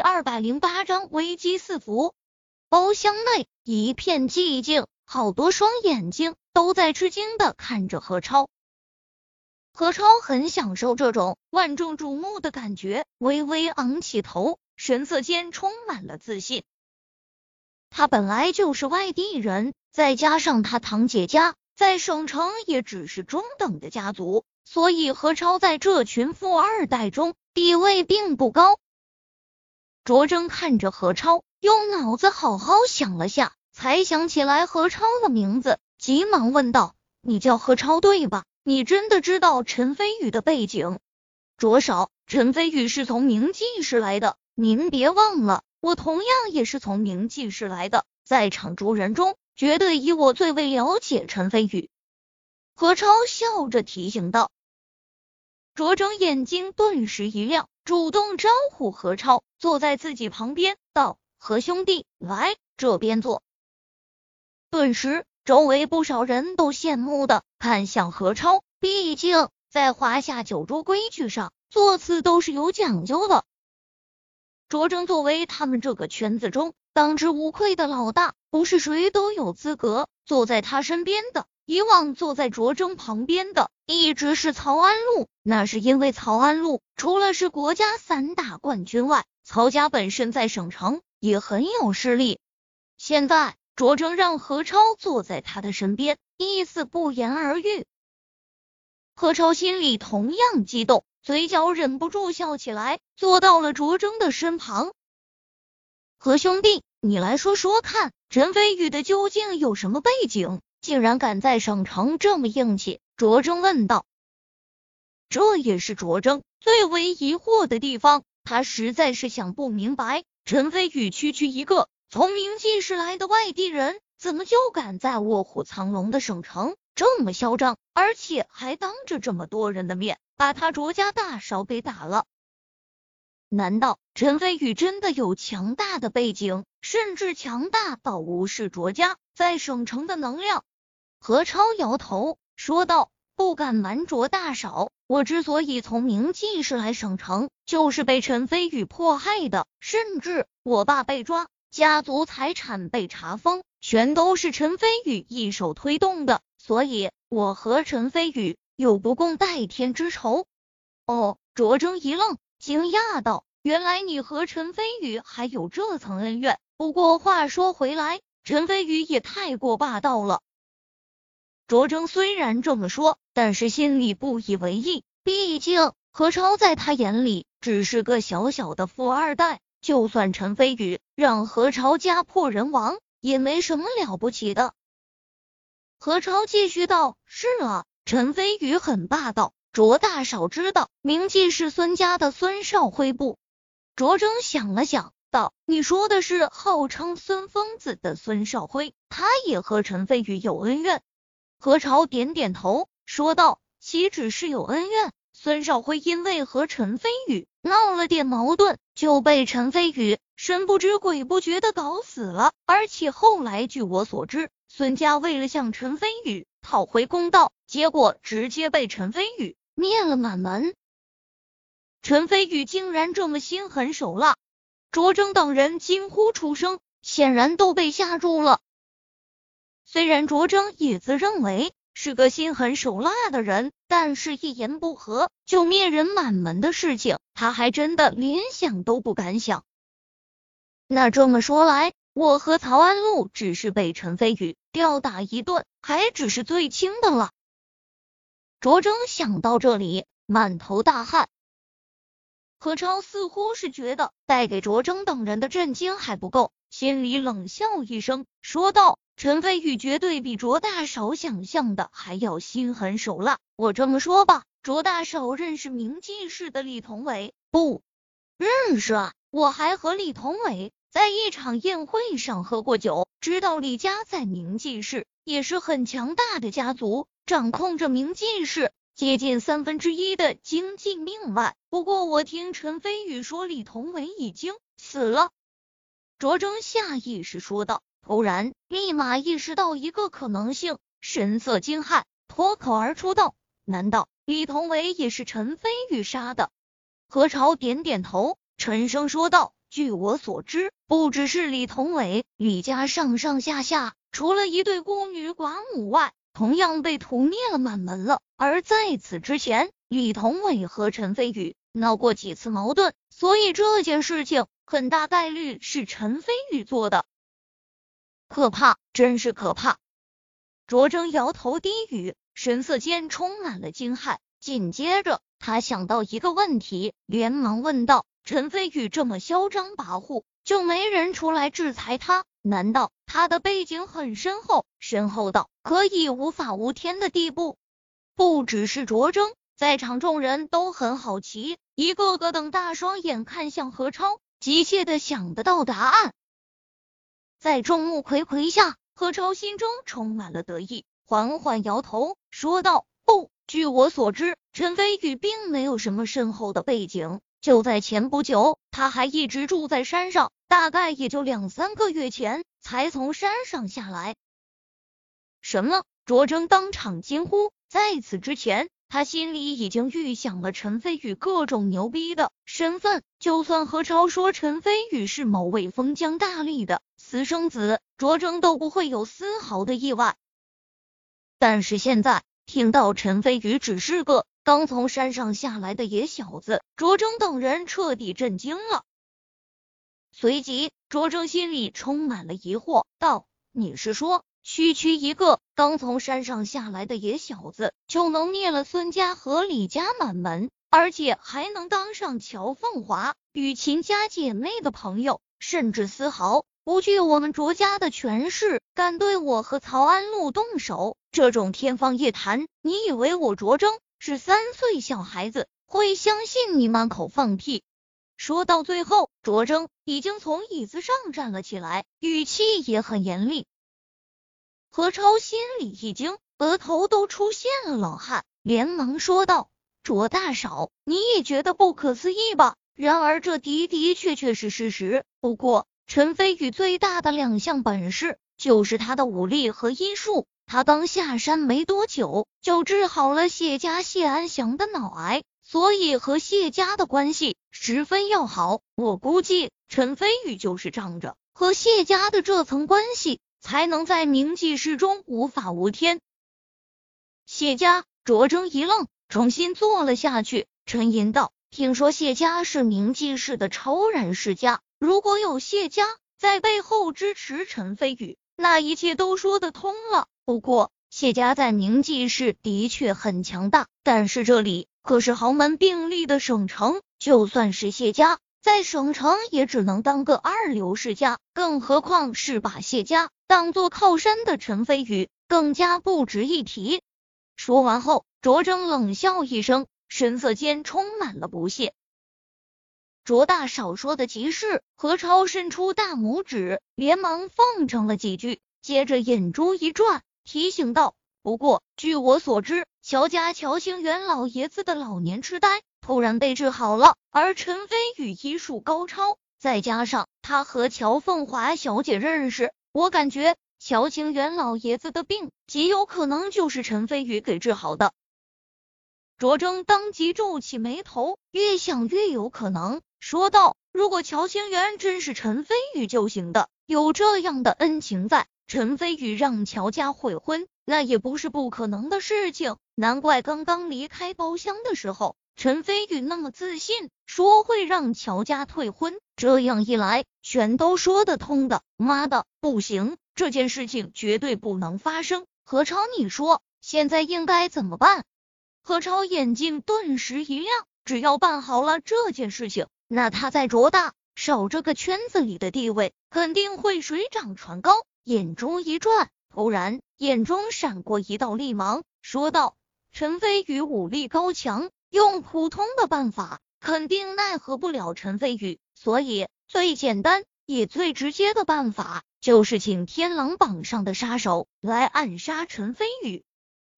二百零八章危机四伏。包厢内一片寂静，好多双眼睛都在吃惊的看着何超。何超很享受这种万众瞩目的感觉，微微昂起头，神色间充满了自信。他本来就是外地人，再加上他堂姐家在省城也只是中等的家族，所以何超在这群富二代中地位并不高。卓征看着何超，用脑子好好想了下，才想起来何超的名字，急忙问道：“你叫何超对吧？你真的知道陈飞宇的背景？”卓少，陈飞宇是从明记市来的，您别忘了，我同样也是从明记市来的，在场诸人中，绝对以我最为了解陈飞宇。何超笑着提醒道。卓征眼睛顿时一亮。主动招呼何超坐在自己旁边，道：“何兄弟，来这边坐。”顿时，周围不少人都羡慕的看向何超。毕竟，在华夏酒桌规矩上，座次都是有讲究的。卓征作为他们这个圈子中当之无愧的老大，不是谁都有资格坐在他身边的。以往坐在卓征旁边的一直是曹安禄，那是因为曹安禄除了是国家散打冠军外，曹家本身在省城也很有势力。现在卓征让何超坐在他的身边，意思不言而喻。何超心里同样激动，嘴角忍不住笑起来，坐到了卓征的身旁。何兄弟，你来说说看，陈飞宇的究竟有什么背景？竟然敢在省城这么硬气？卓征问道。这也是卓征最为疑惑的地方，他实在是想不明白，陈飞宇区区一个从明记市来的外地人，怎么就敢在卧虎藏龙的省城这么嚣张，而且还当着这么多人的面把他卓家大少给打了？难道陈飞宇真的有强大的背景，甚至强大到无视卓家在省城的能量？何超摇头说道：“不敢瞒着大少，我之所以从明记市来省城，就是被陈飞宇迫害的。甚至我爸被抓，家族财产被查封，全都是陈飞宇一手推动的。所以，我和陈飞宇有不共戴天之仇。”哦，卓征一愣，惊讶道：“原来你和陈飞宇还有这层恩怨。不过话说回来，陈飞宇也太过霸道了。”卓征虽然这么说，但是心里不以为意。毕竟何超在他眼里只是个小小的富二代，就算陈飞宇让何超家破人亡，也没什么了不起的。何超继续道：“是啊，陈飞宇很霸道。卓大少知道铭记是孙家的孙少辉不？”卓征想了想，道：“你说的是号称孙疯子的孙少辉，他也和陈飞宇有恩怨。”何朝点点头，说道：“岂止是有恩怨？孙少辉因为和陈飞宇闹了点矛盾，就被陈飞宇神不知鬼不觉的搞死了。而且后来据我所知，孙家为了向陈飞宇讨回公道，结果直接被陈飞宇灭了满门。陈飞宇竟然这么心狠手辣！”卓征等人惊呼出声，显然都被吓住了。虽然卓征也自认为是个心狠手辣的人，但是一言不合就灭人满门的事情，他还真的连想都不敢想。那这么说来，我和曹安禄只是被陈飞宇吊打一顿，还只是最轻的了。卓征想到这里，满头大汗。何超似乎是觉得带给卓征等人的震惊还不够，心里冷笑一声，说道。陈飞宇绝对比卓大少想象的还要心狠手辣。我这么说吧，卓大少认识明记市的李同伟不？认识啊，我还和李同伟在一场宴会上喝过酒，知道李家在明记市也是很强大的家族，掌控着明记市接近三分之一的经济命脉。不过我听陈飞宇说，李同伟已经死了。卓征下意识说道。突然，立马意识到一个可能性，神色惊骇，脱口而出道：“难道李同伟也是陈飞宇杀的？”何朝点点头，沉声说道：“据我所知，不只是李同伟，李家上上下下，除了一对孤女寡母外，同样被屠灭了满门了。而在此之前，李同伟和陈飞宇闹过几次矛盾，所以这件事情很大概率是陈飞宇做的。可怕，真是可怕！卓征摇头低语，神色间充满了惊骇。紧接着，他想到一个问题，连忙问道。陈飞宇这么嚣张跋扈，就没人出来制裁他？难道他的背景很深厚，深厚到可以无法无天的地步？不只是卓征，在场众人都很好奇，一个个瞪大双眼看向何超，急切的想得到答案。在众目睽睽下，何超心中充满了得意，缓缓摇头说道：“不，据我所知，陈飞宇并没有什么深厚的背景。”就在前不久，他还一直住在山上，大概也就两三个月前才从山上下来。什么？卓征当场惊呼。在此之前，他心里已经预想了陈飞宇各种牛逼的身份。就算何超说陈飞宇是某位封疆大吏的私生子，卓征都不会有丝毫的意外。但是现在听到陈飞宇只是个……刚从山上下来的野小子，卓征等人彻底震惊了。随即，卓征心里充满了疑惑，道：“你是说，区区一个刚从山上下来的野小子，就能灭了孙家和李家满门，而且还能当上乔凤华与秦家姐妹的朋友，甚至丝毫不惧我们卓家的权势，敢对我和曹安禄动手？这种天方夜谭！你以为我卓征？”是三岁小孩子会相信你满口放屁？说到最后，卓征已经从椅子上站了起来，语气也很严厉。何超心里一惊，额头都出现了冷汗，连忙说道：“卓大少，你也觉得不可思议吧？然而这的的确确是事实。不过，陈飞宇最大的两项本事就是他的武力和医术。”他刚下山没多久，就治好了谢家谢安祥的脑癌，所以和谢家的关系十分要好。我估计陈飞宇就是仗着和谢家的这层关系，才能在明记室中无法无天。谢家，卓征一愣，重新坐了下去，沉吟道：“听说谢家是明记室的超然世家，如果有谢家在背后支持陈飞宇，那一切都说得通了。”不过，谢家在明记市的确很强大，但是这里可是豪门并立的省城，就算是谢家在省城，也只能当个二流世家，更何况是把谢家当做靠山的陈飞宇，更加不值一提。说完后，卓征冷笑一声，神色间充满了不屑。卓大少说的极是，何超伸出大拇指，连忙奉承了几句，接着眼珠一转。提醒道：“不过，据我所知，乔家乔清元老爷子的老年痴呆突然被治好了，而陈飞宇医术高超，再加上他和乔凤华小姐认识，我感觉乔清元老爷子的病极有可能就是陈飞宇给治好的。”卓征当即皱起眉头，越想越有可能，说道：“如果乔清源真是陈飞宇救行的，有这样的恩情在。”陈飞宇让乔家悔婚，那也不是不可能的事情。难怪刚刚离开包厢的时候，陈飞宇那么自信，说会让乔家退婚。这样一来，全都说得通的。妈的，不行，这件事情绝对不能发生。何超，你说现在应该怎么办？何超眼睛顿时一亮，只要办好了这件事情，那他在卓大少这个圈子里的地位肯定会水涨船高。眼中一转，突然眼中闪过一道厉芒，说道：“陈飞宇武力高强，用普通的办法肯定奈何不了陈飞宇，所以最简单也最直接的办法，就是请天狼榜上的杀手来暗杀陈飞宇。”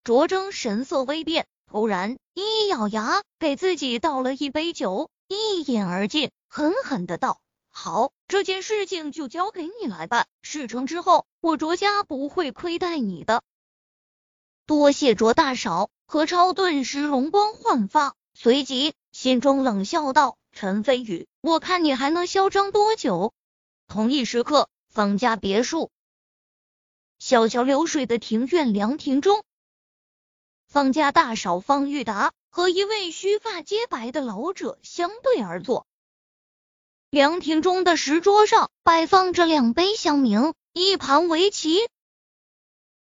卓征神色微变，突然一咬牙，给自己倒了一杯酒，一饮而尽，狠狠的道。好，这件事情就交给你来办。事成之后，我卓家不会亏待你的。多谢卓大少。何超顿时容光焕发，随即心中冷笑道：“陈飞宇，我看你还能嚣张多久？同一时刻，方家别墅，小桥流水的庭院凉亭中，方家大少方玉达和一位须发皆白的老者相对而坐。凉亭中的石桌上摆放着两杯香茗，一盘围棋。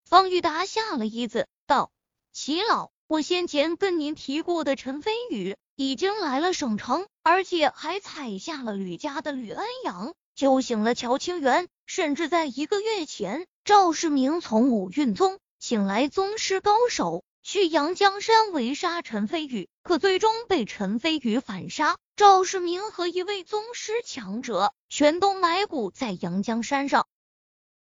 方玉达下了一子，道：“齐老，我先前跟您提过的陈飞宇已经来了省城，而且还踩下了吕家的吕安阳，救醒了乔清源，甚至在一个月前，赵世明从五运宗请来宗师高手。”去阳江山围杀陈飞宇，可最终被陈飞宇反杀。赵世明和一位宗师强者全都埋骨在阳江山上。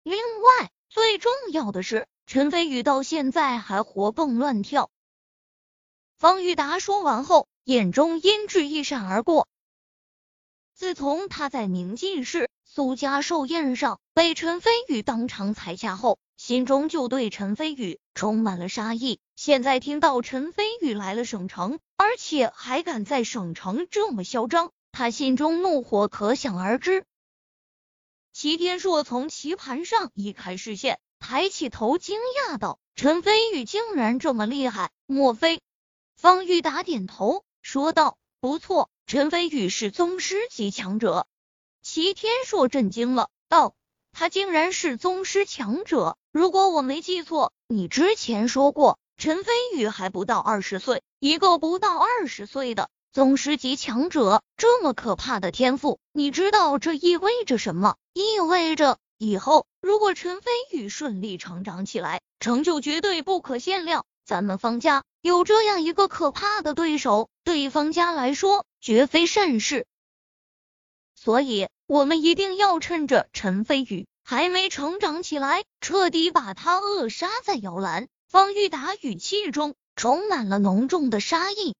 另外，最重要的是，陈飞宇到现在还活蹦乱跳。方玉达说完后，眼中阴鸷一闪而过。自从他在明记市苏家寿宴上被陈飞宇当场踩下后，心中就对陈飞宇充满了杀意。现在听到陈飞宇来了省城，而且还敢在省城这么嚣张，他心中怒火可想而知。齐天硕从棋盘上移开视线，抬起头，惊讶道：“陈飞宇竟然这么厉害？莫非？”方玉达点头说道：“不错，陈飞宇是宗师级强者。”齐天硕震惊了，道：“他竟然是宗师强者？如果我没记错，你之前说过，陈飞宇还不到二十岁，一个不到二十岁的宗师级强者，这么可怕的天赋，你知道这意味着什么？意味着以后如果陈飞宇顺利成长起来，成就绝对不可限量。咱们方家有这样一个可怕的对手，对方家来说绝非善事。”所以，我们一定要趁着陈飞宇还没成长起来，彻底把他扼杀在摇篮。方玉达语气中充满了浓重的杀意。